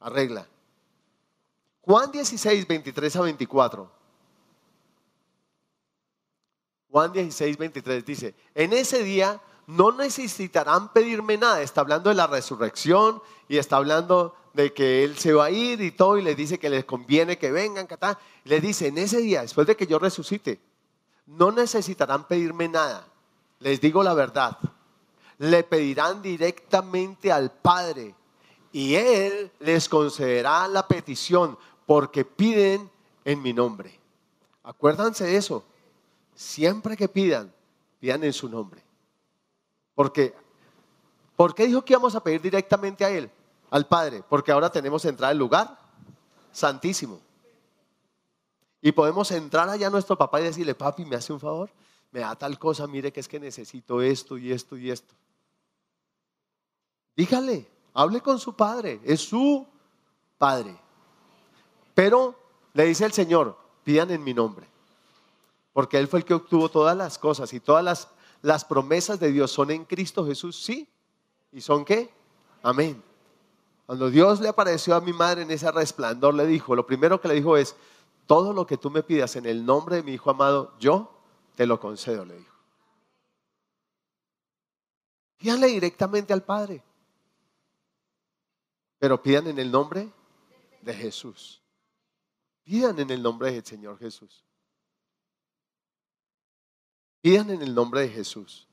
arregla. Juan 16, 23 a 24. Juan 16, 23 dice, en ese día no necesitarán pedirme nada. Está hablando de la resurrección y está hablando de que Él se va a ir y todo y les dice que les conviene que vengan. Les dice, en ese día, después de que yo resucite, no necesitarán pedirme nada les digo la verdad, le pedirán directamente al Padre y Él les concederá la petición porque piden en mi nombre. Acuérdense de eso. Siempre que pidan, pidan en su nombre. Porque, ¿por qué dijo que íbamos a pedir directamente a Él, al Padre? Porque ahora tenemos entrada al lugar santísimo. Y podemos entrar allá a nuestro papá y decirle, papi, ¿me hace un favor? Me da tal cosa, mire que es que necesito esto y esto y esto. Dígale, hable con su padre, es su padre. Pero le dice el Señor, pidan en mi nombre, porque Él fue el que obtuvo todas las cosas y todas las, las promesas de Dios son en Cristo Jesús, sí. ¿Y son qué? Amén. Cuando Dios le apareció a mi madre en ese resplandor, le dijo, lo primero que le dijo es, todo lo que tú me pidas en el nombre de mi Hijo amado, yo te lo concedo, le dijo. Pídanle directamente al Padre. Pero pidan en el nombre de Jesús. Pidan en el nombre del Señor Jesús. Pidan en el nombre de Jesús.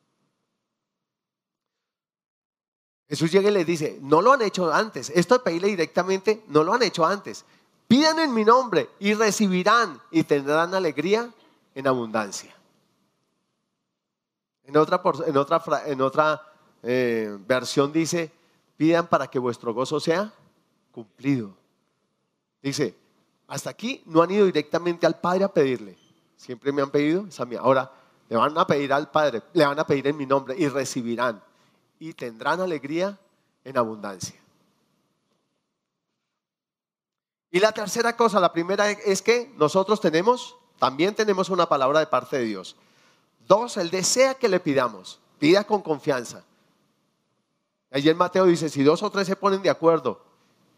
Jesús llega y le dice, no lo han hecho antes. Esto de pedirle directamente, no lo han hecho antes. Pidan en mi nombre y recibirán y tendrán alegría en abundancia. En otra, en otra, en otra eh, versión dice, pidan para que vuestro gozo sea cumplido. Dice, hasta aquí no han ido directamente al Padre a pedirle. Siempre me han pedido esa mía. Ahora le van a pedir al Padre, le van a pedir en mi nombre y recibirán. y tendrán alegría en abundancia. Y la tercera cosa, la primera es que nosotros tenemos, también tenemos una palabra de parte de Dios. Dos, Él desea que le pidamos, pida con confianza. Ayer Mateo dice, si dos o tres se ponen de acuerdo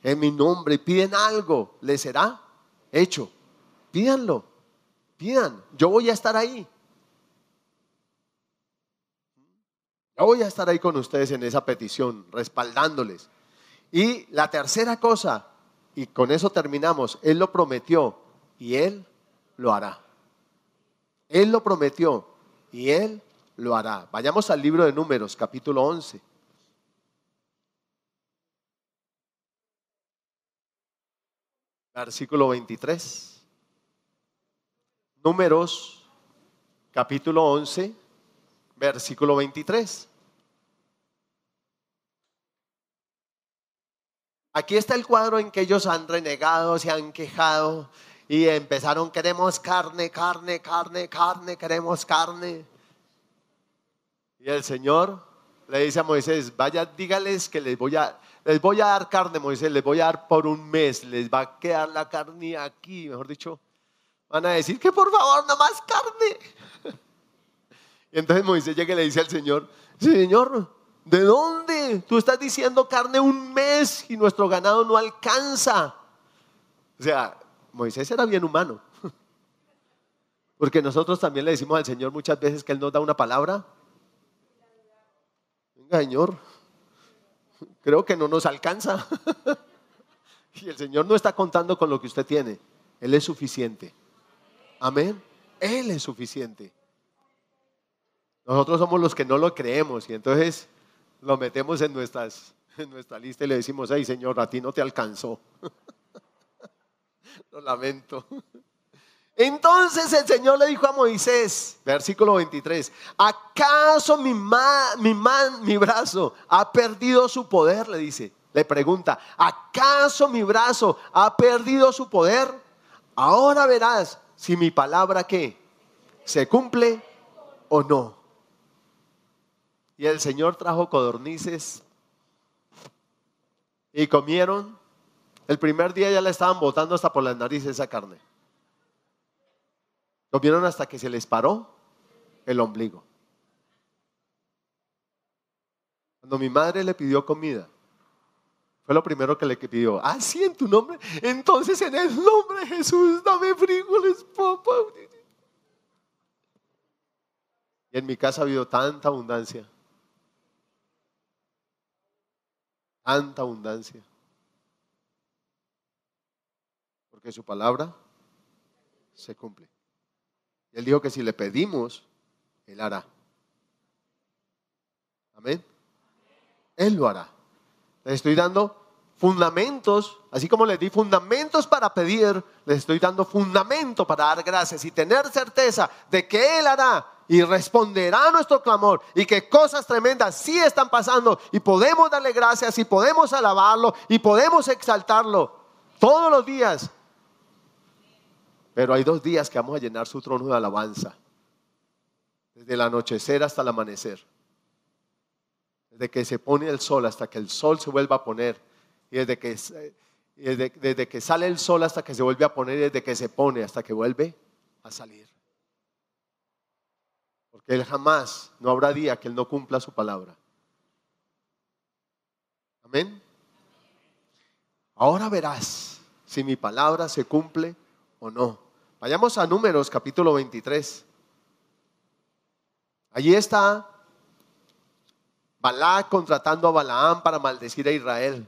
en mi nombre y piden algo, ¿le será hecho? Pídanlo, pidan, yo voy a estar ahí. Yo voy a estar ahí con ustedes en esa petición, respaldándoles. Y la tercera cosa, y con eso terminamos, Él lo prometió y Él lo hará. Él lo prometió y Él lo hará. Vayamos al libro de números, capítulo 11. Versículo 23. Números, capítulo 11, versículo 23. Aquí está el cuadro en que ellos han renegado, se han quejado y empezaron, queremos carne, carne, carne, carne, queremos carne. Y el Señor le dice a Moisés, vaya, dígales que les voy a, les voy a dar carne, Moisés, les voy a dar por un mes, les va a quedar la carne aquí, mejor dicho. Van a decir que por favor, nada más carne. Y entonces Moisés llega y le dice al Señor, Señor, ¿De dónde? Tú estás diciendo carne un mes y nuestro ganado no alcanza. O sea, Moisés era bien humano. Porque nosotros también le decimos al Señor muchas veces que Él nos da una palabra. Venga, Señor, creo que no nos alcanza. Y el Señor no está contando con lo que usted tiene. Él es suficiente. Amén. Él es suficiente. Nosotros somos los que no lo creemos y entonces lo metemos en, nuestras, en nuestra lista y le decimos, ay Señor, a ti no te alcanzó. lo lamento. Entonces el Señor le dijo a Moisés, versículo 23, ¿acaso mi, mi, man, mi brazo ha perdido su poder? Le dice, le pregunta, ¿acaso mi brazo ha perdido su poder? Ahora verás si mi palabra que se cumple o no. Y el Señor trajo codornices y comieron. El primer día ya le estaban botando hasta por las narices esa carne. Comieron hasta que se les paró el ombligo. Cuando mi madre le pidió comida, fue lo primero que le pidió. Ah, sí, en tu nombre. Entonces, en el nombre de Jesús, dame frijoles, papá. Y en mi casa ha habido tanta abundancia. tanta abundancia. Porque su palabra se cumple. Él dijo que si le pedimos, Él hará. Amén. Él lo hará. Les estoy dando fundamentos, así como les di fundamentos para pedir, les estoy dando fundamento para dar gracias y tener certeza de que Él hará y responderá a nuestro clamor y que cosas tremendas sí están pasando y podemos darle gracias y podemos alabarlo y podemos exaltarlo todos los días. Pero hay dos días que vamos a llenar su trono de alabanza, desde el anochecer hasta el amanecer, desde que se pone el sol hasta que el sol se vuelva a poner y desde que, desde, que sale el sol hasta que se vuelve a poner y desde que se pone hasta que vuelve a salir. Porque Él jamás, no habrá día que Él no cumpla su palabra. Amén. Ahora verás si mi palabra se cumple o no. Vayamos a Números capítulo 23. Allí está Balac contratando a Balaam para maldecir a Israel.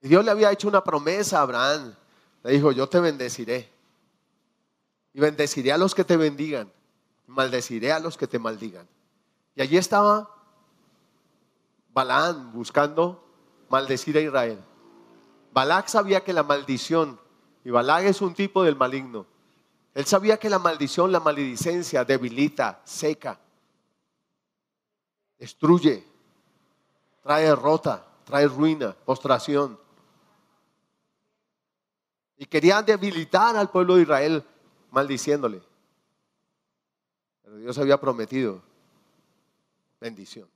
Y Dios le había hecho una promesa a Abraham. Le dijo, yo te bendeciré. Y bendeciré a los que te bendigan. Maldeciré a los que te maldigan. Y allí estaba Balaán buscando maldecir a Israel. Balac sabía que la maldición, y Balac es un tipo del maligno, él sabía que la maldición, la maledicencia debilita, seca, destruye, trae derrota, trae ruina, postración. Y quería debilitar al pueblo de Israel maldiciéndole. Pero Dios había prometido bendición.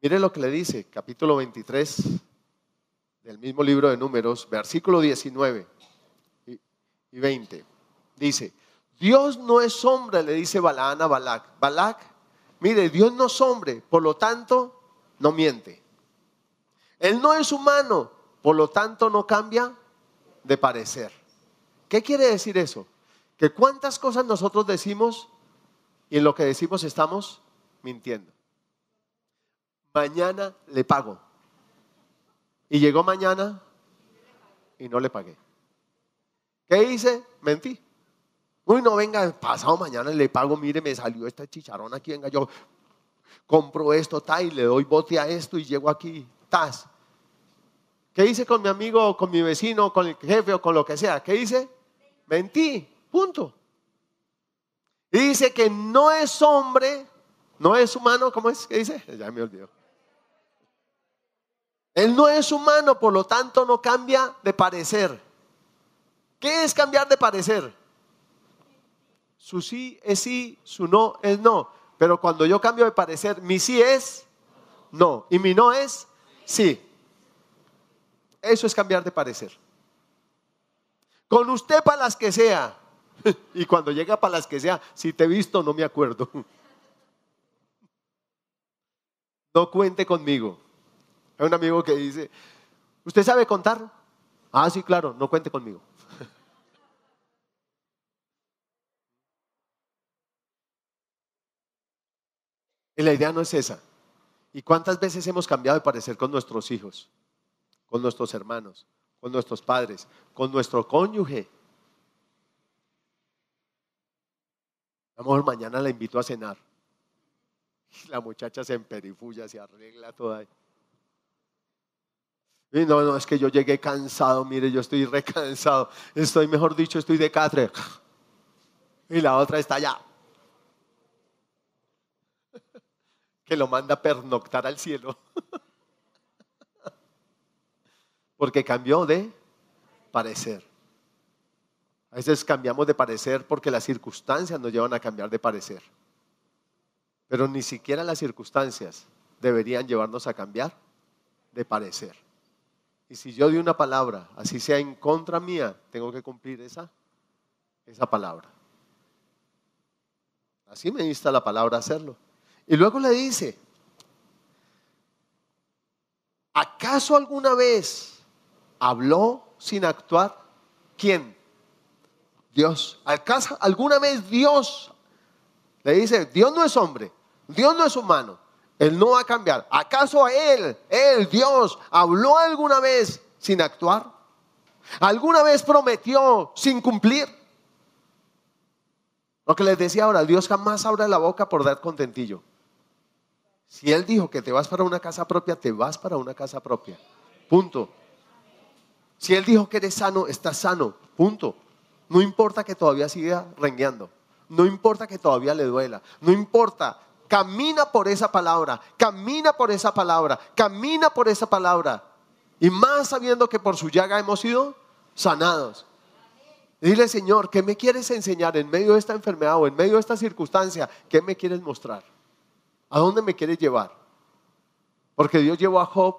Mire lo que le dice, capítulo 23 del mismo libro de números, versículo 19 y 20. Dice, Dios no es hombre, le dice Balaán a Balac. Balac, mire, Dios no es hombre, por lo tanto, no miente. Él no es humano, por lo tanto, no cambia de parecer. ¿Qué quiere decir eso? Que cuántas cosas nosotros decimos y en lo que decimos estamos mintiendo. Mañana le pago. Y llegó mañana y no le pagué. ¿Qué hice? Mentí. Uy, no venga, pasado mañana le pago, mire, me salió esta chicharrón aquí, venga, yo compro esto, ta, y le doy bote a esto y llego aquí, tas. ¿Qué hice con mi amigo, con mi vecino, con el jefe o con lo que sea? ¿Qué hice? Mentí, punto. Y dice que no es hombre, no es humano, ¿cómo es? ¿Qué dice? Ya me olvidó. Él no es humano, por lo tanto no cambia de parecer. ¿Qué es cambiar de parecer? Su sí es sí, su no es no. Pero cuando yo cambio de parecer, mi sí es no y mi no es sí. Eso es cambiar de parecer. Con usted para las que sea. Y cuando llega para las que sea, si te he visto, no me acuerdo. No cuente conmigo. Hay un amigo que dice, ¿usted sabe contar? Ah, sí, claro, no cuente conmigo. Y la idea no es esa. ¿Y cuántas veces hemos cambiado de parecer con nuestros hijos, con nuestros hermanos, con nuestros padres, con nuestro cónyuge? A lo mejor mañana la invito a cenar. La muchacha se emperifulla, se arregla toda. Y no, no, es que yo llegué cansado, mire, yo estoy recansado. Estoy, mejor dicho, estoy de catre. Y la otra está allá. Que lo manda pernoctar al cielo. Porque cambió de parecer. A veces cambiamos de parecer porque las circunstancias nos llevan a cambiar de parecer. Pero ni siquiera las circunstancias deberían llevarnos a cambiar de parecer. Y si yo di una palabra, así sea en contra mía, tengo que cumplir esa, esa palabra. Así me insta la palabra a hacerlo. Y luego le dice, ¿acaso alguna vez habló sin actuar? ¿Quién? Dios. ¿Acaso alguna vez Dios le dice, Dios no es hombre, Dios no es humano? Él no va a cambiar. ¿Acaso Él, Él, Dios, habló alguna vez sin actuar? ¿Alguna vez prometió sin cumplir? Lo que les decía ahora, Dios jamás abre la boca por dar contentillo. Si Él dijo que te vas para una casa propia, te vas para una casa propia. Punto. Si Él dijo que eres sano, estás sano. Punto. No importa que todavía siga rengueando. No importa que todavía le duela. No importa Camina por esa palabra, camina por esa palabra, camina por esa palabra. Y más sabiendo que por su llaga hemos sido sanados. dile, Señor, ¿qué me quieres enseñar en medio de esta enfermedad o en medio de esta circunstancia? ¿Qué me quieres mostrar? ¿A dónde me quieres llevar? Porque Dios llevó a Job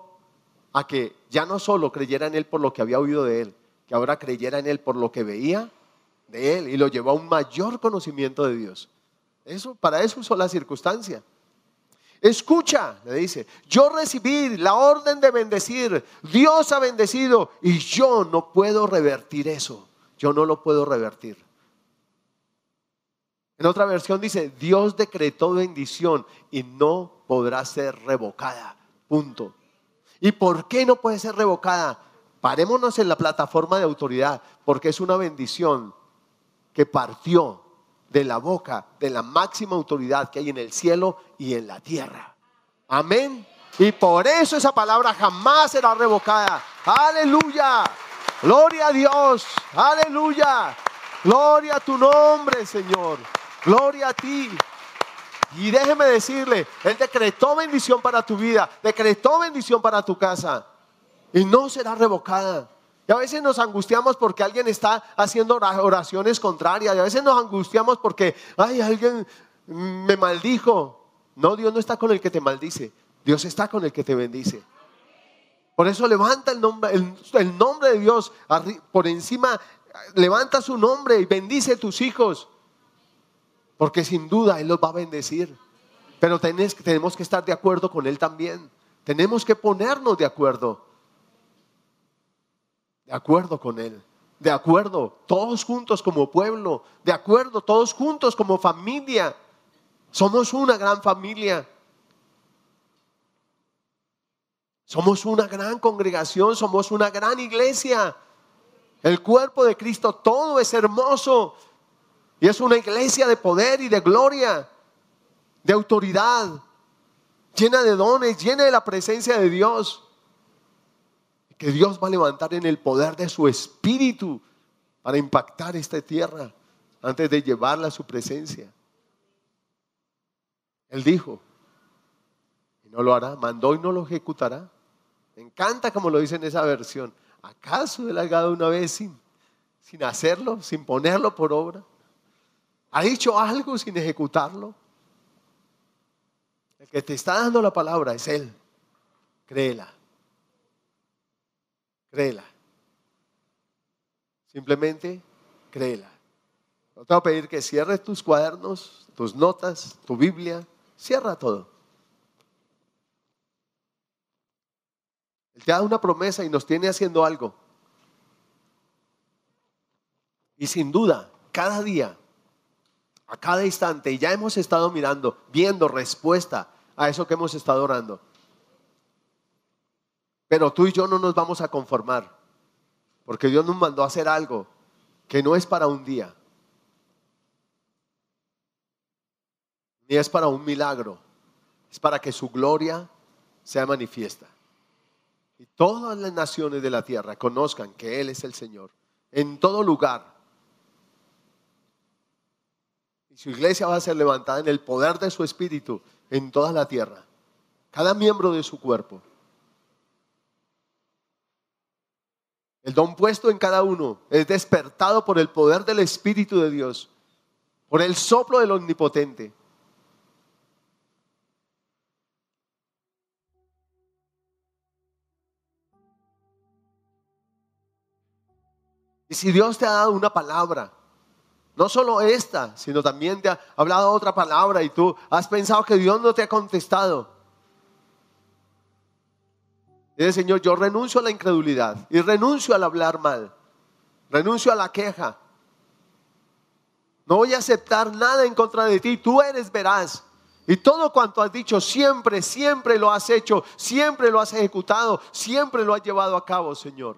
a que ya no solo creyera en él por lo que había oído de él, que ahora creyera en él por lo que veía de él y lo llevó a un mayor conocimiento de Dios. Eso, para eso usó la circunstancia. Escucha, le dice, yo recibí la orden de bendecir, Dios ha bendecido y yo no puedo revertir eso, yo no lo puedo revertir. En otra versión dice, Dios decretó bendición y no podrá ser revocada, punto. ¿Y por qué no puede ser revocada? Parémonos en la plataforma de autoridad, porque es una bendición que partió de la boca de la máxima autoridad que hay en el cielo y en la tierra. Amén. Y por eso esa palabra jamás será revocada. Aleluya. Gloria a Dios. Aleluya. Gloria a tu nombre, Señor. Gloria a ti. Y déjeme decirle, Él decretó bendición para tu vida, decretó bendición para tu casa. Y no será revocada. Y a veces nos angustiamos porque alguien está haciendo oraciones contrarias. Y a veces nos angustiamos porque, ay, alguien me maldijo. No, Dios no está con el que te maldice. Dios está con el que te bendice. Por eso levanta el nombre, el, nombre de Dios por encima, levanta su nombre y bendice a tus hijos. Porque sin duda Él los va a bendecir. Pero tenemos que estar de acuerdo con Él también. Tenemos que ponernos de acuerdo. De acuerdo con Él. De acuerdo, todos juntos como pueblo. De acuerdo, todos juntos como familia. Somos una gran familia. Somos una gran congregación, somos una gran iglesia. El cuerpo de Cristo, todo es hermoso. Y es una iglesia de poder y de gloria, de autoridad, llena de dones, llena de la presencia de Dios. Que Dios va a levantar en el poder de su espíritu para impactar esta tierra antes de llevarla a su presencia. Él dijo, y no lo hará, mandó y no lo ejecutará. Me encanta como lo dice en esa versión. ¿Acaso él ha llegado una vez sin, sin hacerlo, sin ponerlo por obra? ¿Ha dicho algo sin ejecutarlo? El que te está dando la palabra es Él. Créela. Créela. Simplemente créela. No te voy a pedir que cierres tus cuadernos, tus notas, tu Biblia. Cierra todo. Él te da una promesa y nos tiene haciendo algo. Y sin duda, cada día, a cada instante, ya hemos estado mirando, viendo respuesta a eso que hemos estado orando. Pero tú y yo no nos vamos a conformar, porque Dios nos mandó a hacer algo que no es para un día, ni es para un milagro, es para que su gloria sea manifiesta y todas las naciones de la tierra conozcan que Él es el Señor en todo lugar. Y su iglesia va a ser levantada en el poder de su espíritu en toda la tierra. Cada miembro de su cuerpo. El don puesto en cada uno es despertado por el poder del Espíritu de Dios, por el soplo del Omnipotente. Y si Dios te ha dado una palabra, no solo esta, sino también te ha hablado otra palabra y tú has pensado que Dios no te ha contestado. Señor, yo renuncio a la incredulidad y renuncio al hablar mal, renuncio a la queja. No voy a aceptar nada en contra de ti, tú eres veraz. Y todo cuanto has dicho, siempre, siempre lo has hecho, siempre lo has ejecutado, siempre lo has llevado a cabo, Señor.